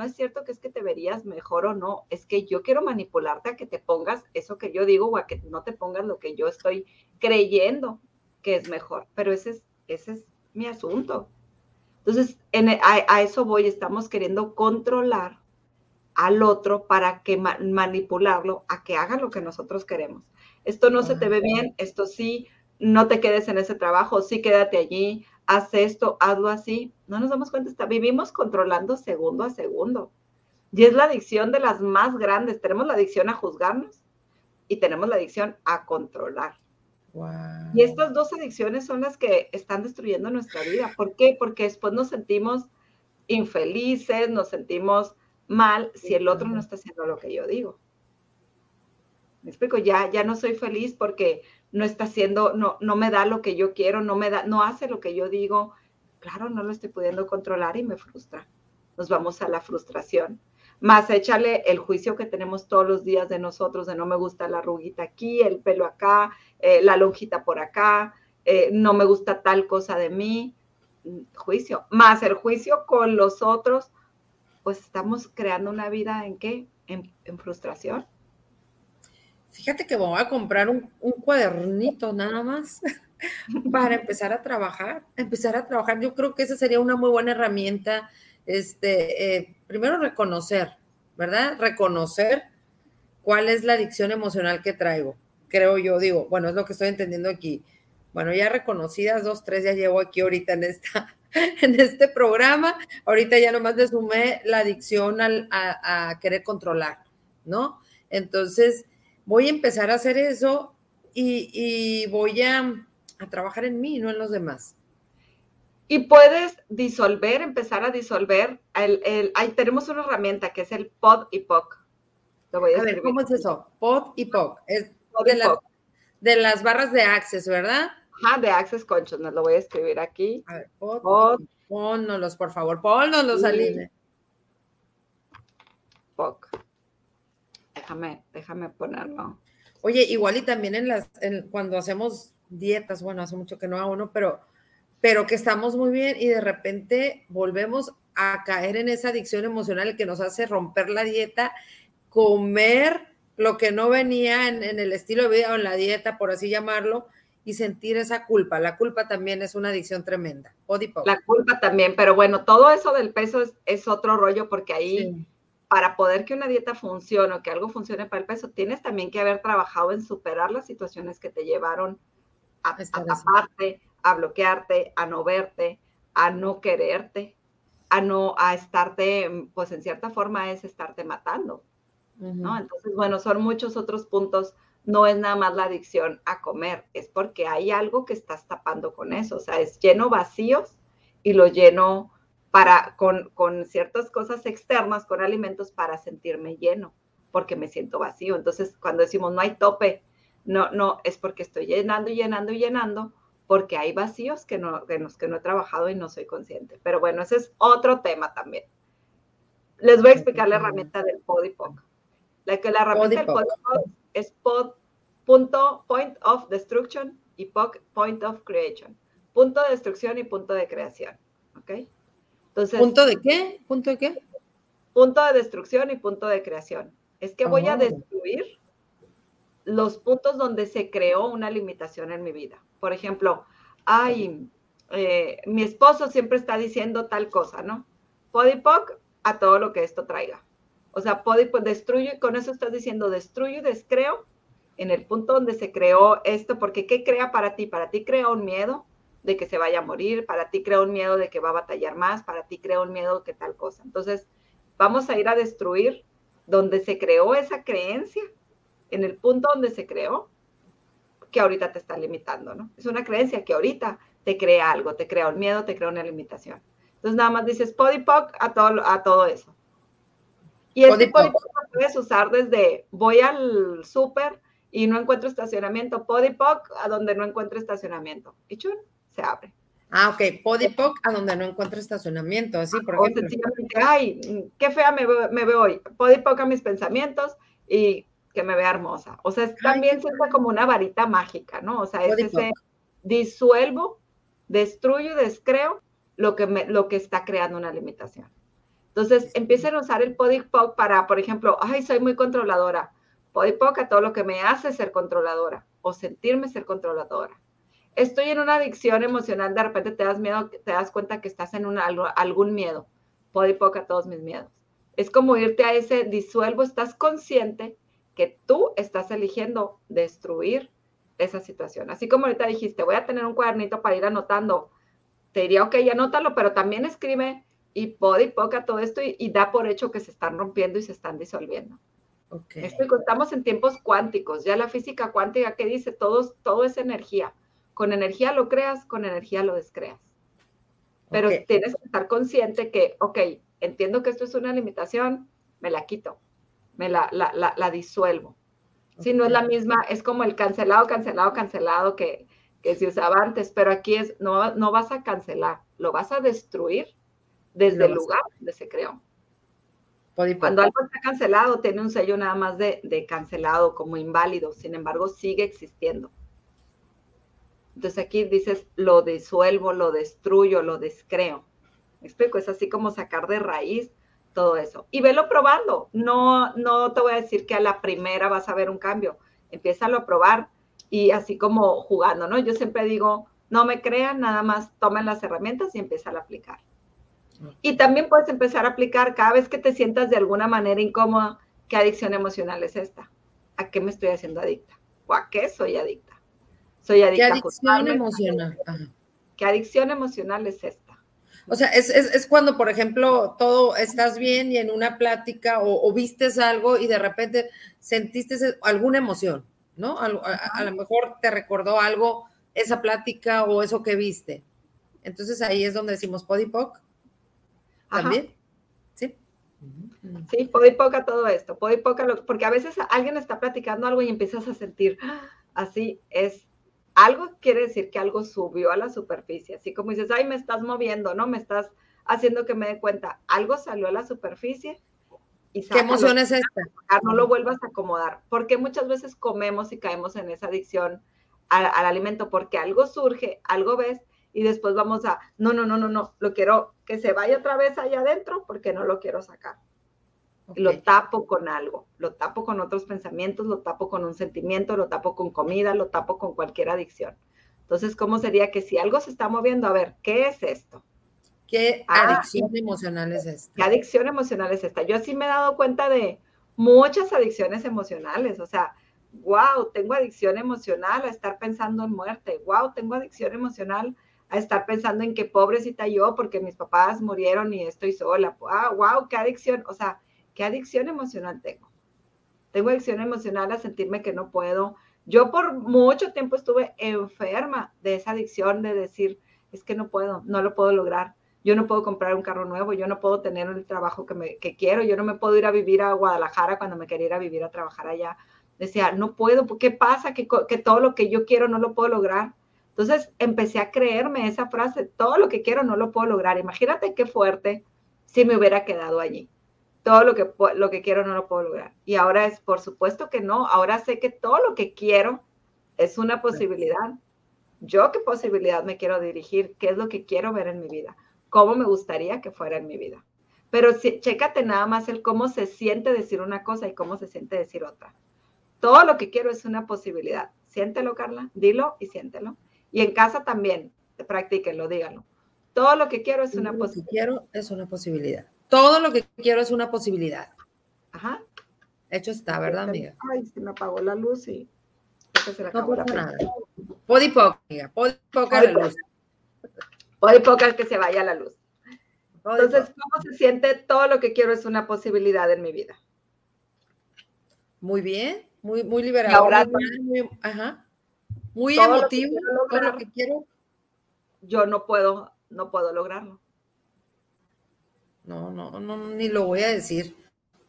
no es cierto que es que te verías mejor o no, es que yo quiero manipularte a que te pongas eso que yo digo o a que no te pongas lo que yo estoy creyendo que es mejor, pero ese es, ese es mi asunto. Entonces, e, a, eso voy, estamos queriendo controlar al otro para que manipularlo a que haga lo que nosotros queremos. Esto no se te ve bien, esto sí, no te quedes en ese trabajo, sí quédate allí, haz esto, hazlo así. No nos damos cuenta, está, vivimos controlando segundo a segundo. Y es la adicción de las más grandes. Tenemos la adicción a juzgarnos y tenemos la adicción a controlar. Y estas dos adicciones son las que están destruyendo nuestra vida. ¿Por qué? Porque después nos sentimos infelices, nos sentimos mal si el otro no está haciendo lo que yo digo. Me explico, ya, ya no soy feliz porque no está haciendo, no, no me da lo que yo quiero, no me da, no hace lo que yo digo. Claro, no lo estoy pudiendo controlar y me frustra. Nos vamos a la frustración. Más échale el juicio que tenemos todos los días de nosotros, de no me gusta la ruguita aquí, el pelo acá, eh, la lonjita por acá, eh, no me gusta tal cosa de mí. Juicio. Más el juicio con los otros, pues estamos creando una vida en qué? en frustración. Fíjate que voy a comprar un, cuadernito nada más para empezar a trabajar, empezar a trabajar. Yo creo que esa sería una muy buena herramienta. Este, eh, primero reconocer, ¿verdad? Reconocer cuál es la adicción emocional que traigo. Creo yo, digo, bueno, es lo que estoy entendiendo aquí. Bueno, ya reconocidas, dos, tres, ya llevo aquí ahorita en esta, en este programa. Ahorita ya nomás le sumé la adicción al, a, a querer controlar, ¿no? Entonces, voy a empezar a hacer eso y, voy a, trabajar en mí, no en los demás. Y puedes disolver, empezar a disolver. El, ahí tenemos una herramienta que es el POD y POC. a, ver, ¿cómo es eso? POD y POC. Es de, las barras de Access, ¿verdad? Ajá, de Access Conscious. Nos lo voy a escribir aquí. A ver, POD. POD. Pónnoslos, por favor. Pónnoslos, Aline. POC déjame, déjame ponerlo. Oye, igual y también en las, cuando hacemos dietas, bueno, hace mucho que no hago uno, pero, pero que estamos muy bien y de repente volvemos a caer en esa adicción emocional que nos hace romper la dieta, comer lo que no venía en, el estilo de vida o en la dieta, por así llamarlo, y sentir esa culpa. La culpa también es una adicción tremenda. La culpa también, pero bueno, todo eso del peso es, otro rollo porque ahí para poder que una dieta funcione o que algo funcione para el peso, tienes también que haber trabajado en superar las situaciones que te llevaron a, taparte, a bloquearte, a no verte, a no quererte, a no, a estarte, pues en cierta forma es estarte matando, ¿no? Entonces, bueno, son muchos otros puntos. No es nada más la adicción a comer, es porque hay algo que estás tapando con eso. O sea, es lleno vacíos y lo lleno para, con, con ciertas cosas externas, con alimentos, para sentirme lleno, porque me siento vacío. Entonces, cuando decimos no hay tope, no, no, es porque estoy llenando y llenando y llenando, porque hay vacíos que no, que, que no he trabajado y no soy consciente. Pero bueno, ese es otro tema también. Les voy a explicar la herramienta del PODIPOC. La que la herramienta del PODIPOC es pod, punto, point of destruction y POC, point of creation. Punto de destrucción y punto de creación. ¿Ok? ¿Punto de qué? ¿Punto de qué? Punto de destrucción y punto de creación. Es que voy a oh. destruir los puntos donde se creó una limitación en mi vida. Por ejemplo, ay, eh, mi esposo siempre está diciendo tal cosa, ¿no? Podipoc a todo lo que esto traiga. O sea, Podipoc destruyo y con eso estás diciendo destruyo y descreo en el punto donde se creó esto, porque ¿qué crea para ti? Para ti crea un miedo, de que se vaya a morir, para ti crea un miedo de que va a batallar más, para ti crea un miedo que tal cosa. Entonces, vamos a ir a destruir donde se creó esa creencia, en el punto donde se creó, que ahorita te está limitando, ¿no? Es una creencia que ahorita te crea algo, te crea un miedo, te crea una limitación. Entonces, nada más dices podipoc a todo, a todo eso. Y este podipoc lo puedes usar desde voy al súper y no encuentro estacionamiento, podipoc a donde no encuentro estacionamiento. Y chun, se abre. Ah, ok. Podipoc a donde no encuentro estacionamiento, así por ejemplo. sencillamente, ay, qué fea me, veo hoy. Podipoc a mis pensamientos y que me vea hermosa. O sea, también se usa como una varita mágica, ¿no? O sea, es ese disuelvo, destruyo, descreo lo que, me, lo que está creando una limitación. Entonces, empiecen a usar el Podipoc para, por ejemplo, ay, soy muy controladora. Podipoc a todo lo que me hace ser controladora o sentirme ser controladora estoy en una adicción emocional, de repente te das miedo, te das cuenta que estás en algún miedo. Podipoc a todos mis miedos. Es como irte a ese disuelvo, estás consciente que tú estás eligiendo destruir esa situación. Así como ahorita dijiste, voy a tener un cuadernito para ir anotando. Te diría, ok, anótalo, pero también escribe y podipoc a todo esto y, da por hecho que se están rompiendo y se están disolviendo. Okay. estamos en tiempos cuánticos. Ya la física cuántica que dice, todo, todo es energía. Con energía lo creas, con energía lo descreas. Pero tienes que estar consciente que, ok, entiendo que esto es una limitación, me la quito, me la, la, la, disuelvo. Sí, no es la misma, es como el cancelado, cancelado, cancelado que, que se usaba antes, pero aquí es, no, no vas a cancelar, lo vas a destruir desde el lugar donde se creó. Cuando algo está cancelado, tiene un sello nada más de, de, cancelado, como inválido, sin embargo, sigue existiendo. Entonces aquí dices, lo disuelvo, lo destruyo, lo descreo. ¿Me explico? Es así como sacar de raíz todo eso. Y velo probando. No, no te voy a decir que a la primera vas a ver un cambio. Empiézalo a probar y así como jugando, ¿no? Yo siempre digo, no me crean, nada más tomen las herramientas y empieza a aplicar. Y también puedes empezar a aplicar cada vez que te sientas de alguna manera incómoda, ¿qué adicción emocional es esta? ¿A qué me estoy haciendo adicta? ¿O a qué soy adicta? Soy adicta ¿Qué adicción emocional? ¿Qué adicción emocional es esta? O sea, es, cuando, por ejemplo, todo estás bien y en una plática o, vistes algo y de repente sentiste alguna emoción, ¿no? A, a, lo mejor te recordó algo esa plática o eso que viste. Entonces ahí es donde decimos podipoc. También. Sí. Sí, podipoca todo esto, podipoca, porque a veces alguien está platicando algo y empiezas a sentir, ¡ah! así es, algo quiere decir que algo subió a la superficie, así como dices, ay, me estás moviendo, ¿no? Me estás haciendo que me dé cuenta, algo salió a la superficie y ¿Qué emoción es esta? No lo vuelvas a acomodar, porque muchas veces comemos y caemos en esa adicción al, al alimento, porque algo surge, algo ves y después vamos a, no, no, no, no, no, lo quiero que se vaya otra vez allá adentro porque no lo quiero sacar. Lo tapo con algo, lo tapo con otros pensamientos, lo tapo con un sentimiento, lo tapo con comida, lo tapo con cualquier adicción. Entonces, ¿cómo sería que si algo se está moviendo, a ver, ¿qué es esto? ¿Qué ah, adicción emocional es esta? ¿Qué adicción emocional es esta? Yo sí me he dado cuenta de muchas adicciones emocionales, o sea, wow, tengo adicción emocional a estar pensando en muerte, wow, tengo adicción emocional a estar pensando en qué pobrecita yo porque mis papás murieron y estoy sola. Ah, wow, qué adicción, o sea, qué adicción emocional tengo. Tengo adicción emocional a sentirme que no puedo. Yo por mucho tiempo estuve enferma de esa adicción de decir, es que no puedo, no lo puedo lograr. Yo no puedo comprar un carro nuevo, yo no puedo tener el trabajo que, me, quiero, yo no me puedo ir a vivir a Guadalajara cuando me quería ir a vivir a trabajar allá. Decía, no puedo, ¿qué pasa? Que, que todo lo que yo quiero no lo puedo lograr. Entonces empecé a creerme esa frase, todo lo que quiero no lo puedo lograr. Imagínate qué fuerte si me hubiera quedado allí. Todo lo que, lo que quiero no lo puedo lograr. Y ahora es, por supuesto que no, ahora sé que todo lo que quiero es una posibilidad. Yo qué posibilidad me quiero dirigir, qué es lo que quiero ver en mi vida, cómo me gustaría que fuera en mi vida. Pero si, chécate nada más el cómo se siente decir una cosa y cómo se siente decir otra. Todo lo que quiero es una posibilidad. Siéntelo, Carla, dilo y siéntelo. Y en casa también, practíquenlo, díganlo. Todo lo que quiero es una posibilidad. quiero es una posibilidad. Todo lo que quiero es una posibilidad. Ajá. Hecho está, ¿verdad, amiga? Ay, se me apagó la luz y se la no pasa nada. Podipoca, amiga. Podipoca la luz. Podipoca que se vaya la luz. Entonces, ¿cómo se siente? Todo lo que quiero es una posibilidad en mi vida. Muy bien, muy, muy liberado. ajá. Muy emotivo, todo lo que quiero. Yo no puedo, no puedo lograrlo. No, no, no, ni lo voy a decir.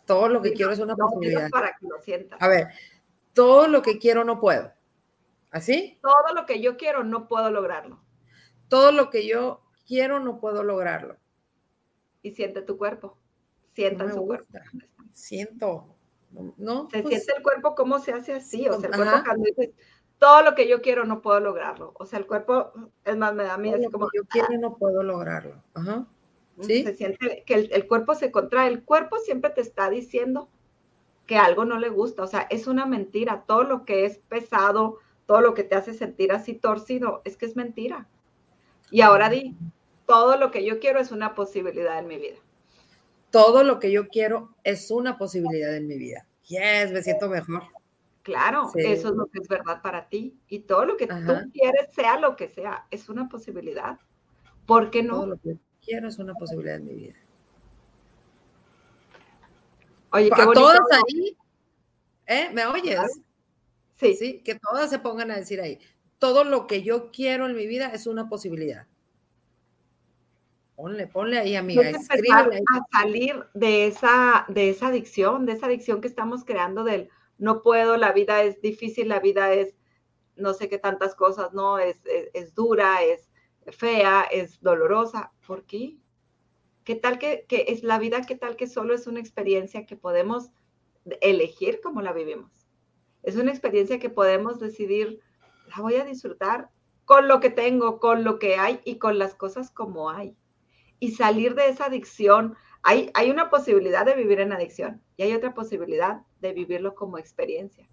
Todo lo que quiero es una posibilidad. Para que lo sienta. A ver, todo lo que quiero no puedo. ¿Así? Todo lo que yo quiero no puedo lograrlo. Todo lo que yo quiero no puedo lograrlo. Y siente tu cuerpo. Sienta su cuerpo. Siento. ¿No? Se pues siente el cuerpo cómo se hace así. O sea, el cuerpo cuando dices, todo lo que yo quiero no puedo lograrlo. O sea, el cuerpo, es más, me da miedo. Así como, yo quiero no puedo lograrlo. Ajá. ¿Sí? Se siente que el, cuerpo se contrae. El cuerpo siempre te está diciendo que algo no le gusta. O sea, es una mentira. Todo lo que es pesado, todo lo que te hace sentir así torcido, es que es mentira. Y ahora di, todo lo que yo quiero es una posibilidad en mi vida. Todo lo que yo quiero es una posibilidad en mi vida. Yes, me siento mejor. Claro, eso es lo que es verdad para ti. Y todo lo que tú quieres, sea lo que sea, es una posibilidad. ¿Por qué no? Quiero es una posibilidad en mi vida. Oye, qué bonito. Todas ahí, ¿eh? ¿Me oyes? Sí. Sí, que todas se pongan a decir ahí. Todo lo que yo quiero en mi vida es una posibilidad. Ponle, ponle ahí, amiga. Escríbele. A salir de esa, de esa adicción, de esa adicción que estamos creando del no puedo, la vida es difícil, la vida es no sé qué tantas cosas, ¿no? Es, es, dura, es fea, es dolorosa. ¿Por qué? ¿Qué tal que, que, es la vida? ¿Qué tal que solo es una experiencia que podemos elegir cómo la vivimos? Es una experiencia que podemos decidir, la voy a disfrutar con lo que tengo, con lo que hay y con las cosas como hay. Y salir de esa adicción. Hay, hay una posibilidad de vivir en adicción y hay otra posibilidad de vivirlo como experiencia.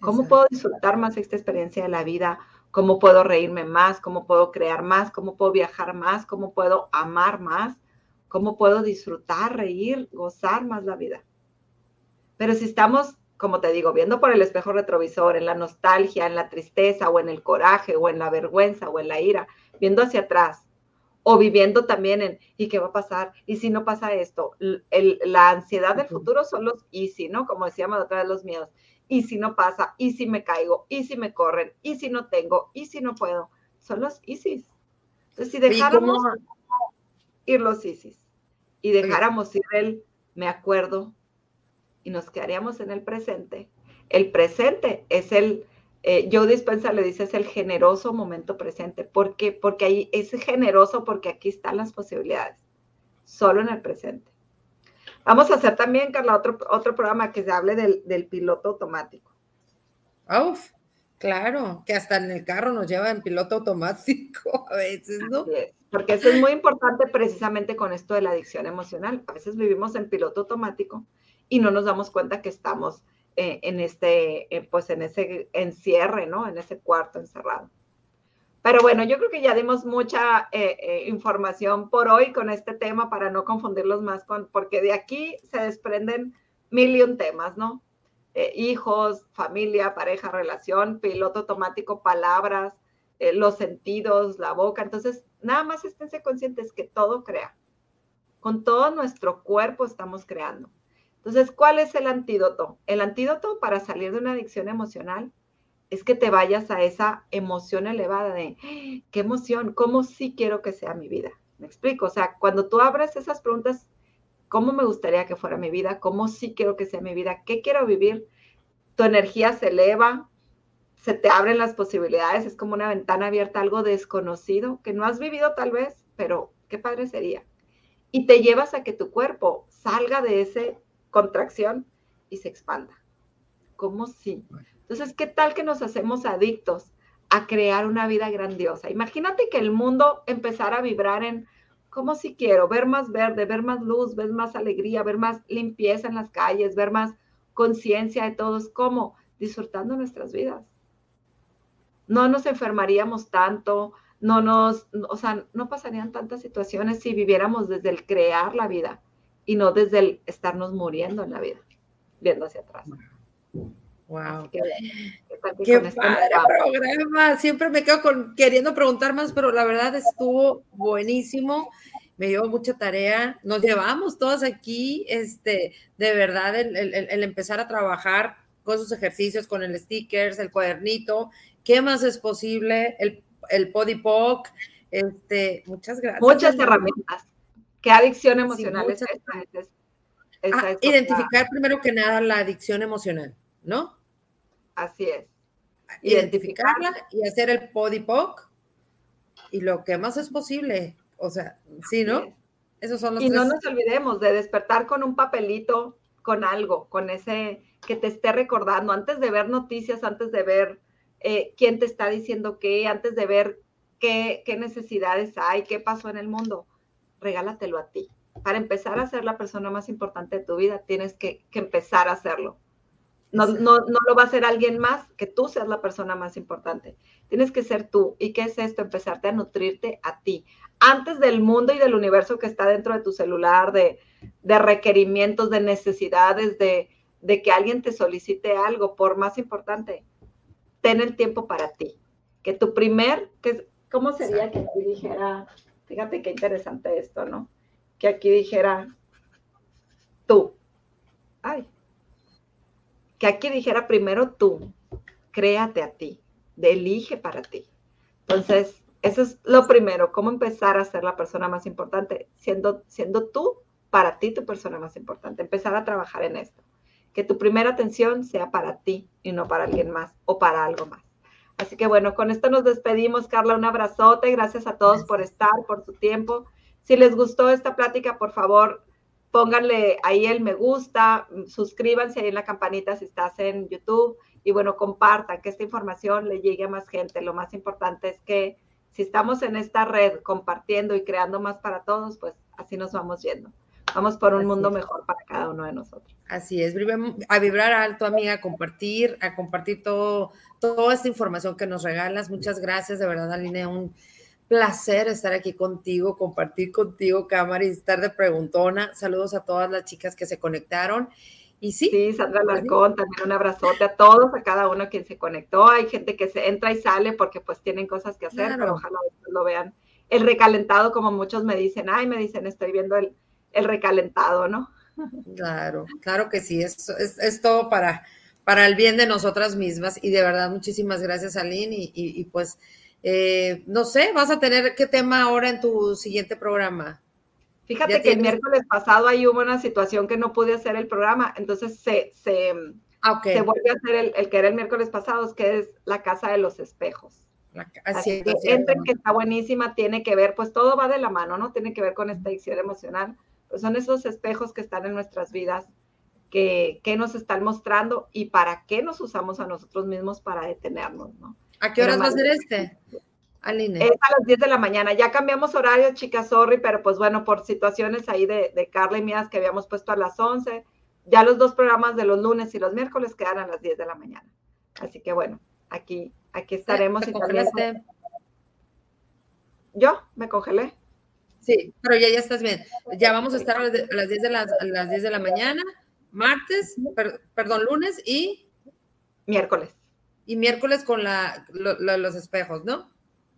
¿Cómo puedo disfrutar más esta experiencia de la vida? ¿Cómo puedo reírme más? ¿Cómo puedo crear más? ¿Cómo puedo viajar más? ¿Cómo puedo amar más? ¿Cómo puedo disfrutar, reír, gozar más la vida? Pero si estamos, como te digo, viendo por el espejo retrovisor, en la nostalgia, en la tristeza o en el coraje o en la vergüenza o en la ira, viendo hacia atrás o viviendo también en, ¿y qué va a pasar? ¿Y si no pasa esto? la ansiedad del futuro son los easy, ¿no? Como decíamos otra vez, los miedos y si no pasa, y si me caigo, y si me corren, y si no tengo, y si no puedo. Son los ISIS. Entonces, si dejáramos ir los ISIS y dejáramos ir el me acuerdo y nos quedaríamos en el presente, el presente es el, eh, Joe Dispensa le dice, es el generoso momento presente. ¿Por qué? Porque ahí es generoso porque aquí están las posibilidades, solo en el presente. Vamos a hacer también, Carla, otro, otro programa que se hable del, piloto automático. Uf, claro, que hasta en el carro nos lleva en piloto automático a veces, ¿no? porque eso es muy importante precisamente con esto de la adicción emocional. A veces vivimos en piloto automático y no nos damos cuenta que estamos eh, en este, eh, pues en ese encierre, ¿no? En ese cuarto encerrado. Pero bueno, yo creo que ya dimos mucha eh, eh, información por hoy con este tema para no confundirlos más con, porque de aquí se desprenden mil y un temas, ¿no? Eh, hijos, familia, pareja, relación, piloto automático, palabras, los sentidos, la boca. Entonces, nada más esténse conscientes que todo crea. Con todo nuestro cuerpo estamos creando. Entonces, ¿cuál es el antídoto? El antídoto para salir de una adicción emocional es que te vayas a esa emoción elevada de, ¿qué emoción? ¿Cómo sí quiero que sea mi vida? Me explico, o sea, cuando tú abres esas preguntas, ¿cómo me gustaría que fuera mi vida? ¿Cómo sí quiero que sea mi vida? ¿Qué quiero vivir? Tu energía se eleva, se te abren las posibilidades, es como una ventana abierta, algo desconocido que no has vivido tal vez, pero qué padre sería. Y te llevas a que tu cuerpo salga de esa contracción y se expanda. ¿Cómo sí? Entonces, ¿qué tal que nos hacemos adictos a crear una vida grandiosa? Imagínate que el mundo empezara a vibrar en cómo si quiero ver más verde, ver más luz, ver más alegría, ver más limpieza en las calles, ver más conciencia de todos, ¿cómo? Disfrutando nuestras vidas. No nos enfermaríamos tanto, no nos, o sea, no pasarían tantas situaciones si viviéramos desde el crear la vida y no desde el estarnos muriendo en la vida, viendo hacia atrás. Wow. Qué, este programa. Siempre me quedo con, queriendo preguntar más, pero la verdad estuvo buenísimo. Me dio mucha tarea. Nos llevamos todos aquí, este, de verdad, el, empezar a trabajar con sus ejercicios, con el stickers, el cuadernito. ¿Qué más es posible? El, el podipoc. Este, muchas gracias. Muchas herramientas. ¿Qué adicción emocional es ah, identificar primero que nada la adicción emocional, ¿no? Así es. Identificarla y hacer el podipoc y lo que más es posible. O sea, sí, ¿no? Esos son los y no nos olvidemos de despertar con un papelito, con algo, con ese que te esté recordando, antes de ver noticias, antes de ver eh, quién te está diciendo qué, antes de ver qué, qué necesidades hay, qué pasó en el mundo, regálatelo a ti. Para empezar a ser la persona más importante de tu vida, tienes que, que empezar a hacerlo. No, no, no, lo va a hacer alguien más, que tú seas la persona más importante. Tienes que ser tú. ¿Y qué es esto? Empezarte a nutrirte a ti. Antes del mundo y del universo que está dentro de tu celular, de, requerimientos, de necesidades, de, que alguien te solicite algo, por más importante, ten el tiempo para ti. Que tu primer, que, ¿cómo sería que aquí dijera, fíjate qué interesante esto, ¿no? Que aquí dijera, tú. Ay, que aquí dijera primero tú, créate a ti, elige para ti. Entonces, eso es lo primero, cómo empezar a ser la persona más importante, siendo, siendo tú para ti tu persona más importante, empezar a trabajar en esto. que tu primera atención sea para ti y no para alguien más o para algo más. Así que bueno, con esto nos despedimos, Carla, un abrazote, gracias a todos por estar, por su tiempo. Si les gustó esta plática, por favor, pónganle ahí el me gusta, suscríbanse ahí en la campanita si estás en YouTube y bueno, compartan que esta información le llegue a más gente. Lo más importante es que si estamos en esta red compartiendo y creando más para todos, pues así nos vamos yendo. Vamos por un mundo mejor para cada uno de nosotros. Así es, a vibrar alto, amiga, a compartir, a compartir todo, toda esta información que nos regalas. Muchas gracias, de verdad, Aline, un placer estar aquí contigo, compartir contigo cámara y estar de preguntona. Saludos a todas las chicas que se conectaron. Y sí. Sí, Sandra Larcón, también un abrazote a todos, a cada uno quien se conectó. Hay gente que se entra y sale porque pues tienen cosas que hacer, pero ojalá lo vean. El recalentado, como muchos me dicen, ay, me dicen, estoy viendo el, el recalentado, ¿no? Claro, claro que sí, es, es, todo para, para el bien de nosotras mismas y de verdad muchísimas gracias Aline y, y, pues eh, no sé, vas a tener qué tema ahora en tu siguiente programa. Fíjate que el miércoles pasado ahí hubo una situación que no pude hacer el programa, entonces se, se, ah, se vuelve a hacer el, el, que era el miércoles pasado, que es la casa de los espejos. así, que entren, que está buenísima, tiene que ver, pues todo va de la mano, ¿no? Tiene que ver con esta adicción emocional pues son esos espejos que están en nuestras vidas, que, nos están mostrando y para qué nos usamos a nosotros mismos para detenernos, ¿no? ¿A qué horas va a ser este? Aline. Es a las 10 de la mañana. Ya cambiamos horario, chicas, sorry, pero pues bueno, por situaciones ahí de, de Carla y mías que habíamos puesto a las 11, ya los dos programas de los lunes y los miércoles quedan a las 10 de la mañana. Así que bueno, aquí, aquí estaremos. y Yo me congelé. Sí, pero ya, ya estás bien. Ya vamos a estar a las, 10 de, las, las 10 de la mañana, martes, perdón, lunes y miércoles. Y miércoles con la, los espejos, ¿no?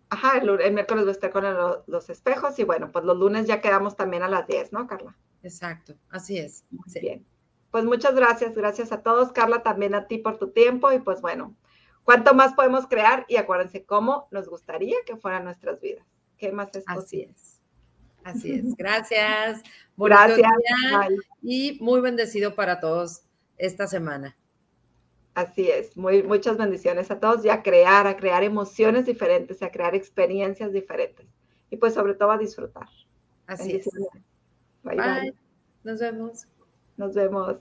Ajá, el, miércoles voy a estar con los espejos y bueno, pues los lunes ya quedamos también a las 10, ¿no, Carla? Exacto, así es. Bien. Pues muchas gracias, gracias a todos, Carla, también a ti por tu tiempo y pues bueno, ¿cuánto más podemos crear? Y acuérdense cómo nos gustaría que fueran nuestras vidas. ¿Qué más es posible? Así es. Así es. Gracias. Gracias. y muy bendecido para todos esta semana. Así es. Muy, muchas bendiciones a todos y a crear, a crear emociones diferentes, a crear experiencias diferentes. Y pues sobre todo a disfrutar. Así es. bye. bye. Nos vemos. Nos vemos.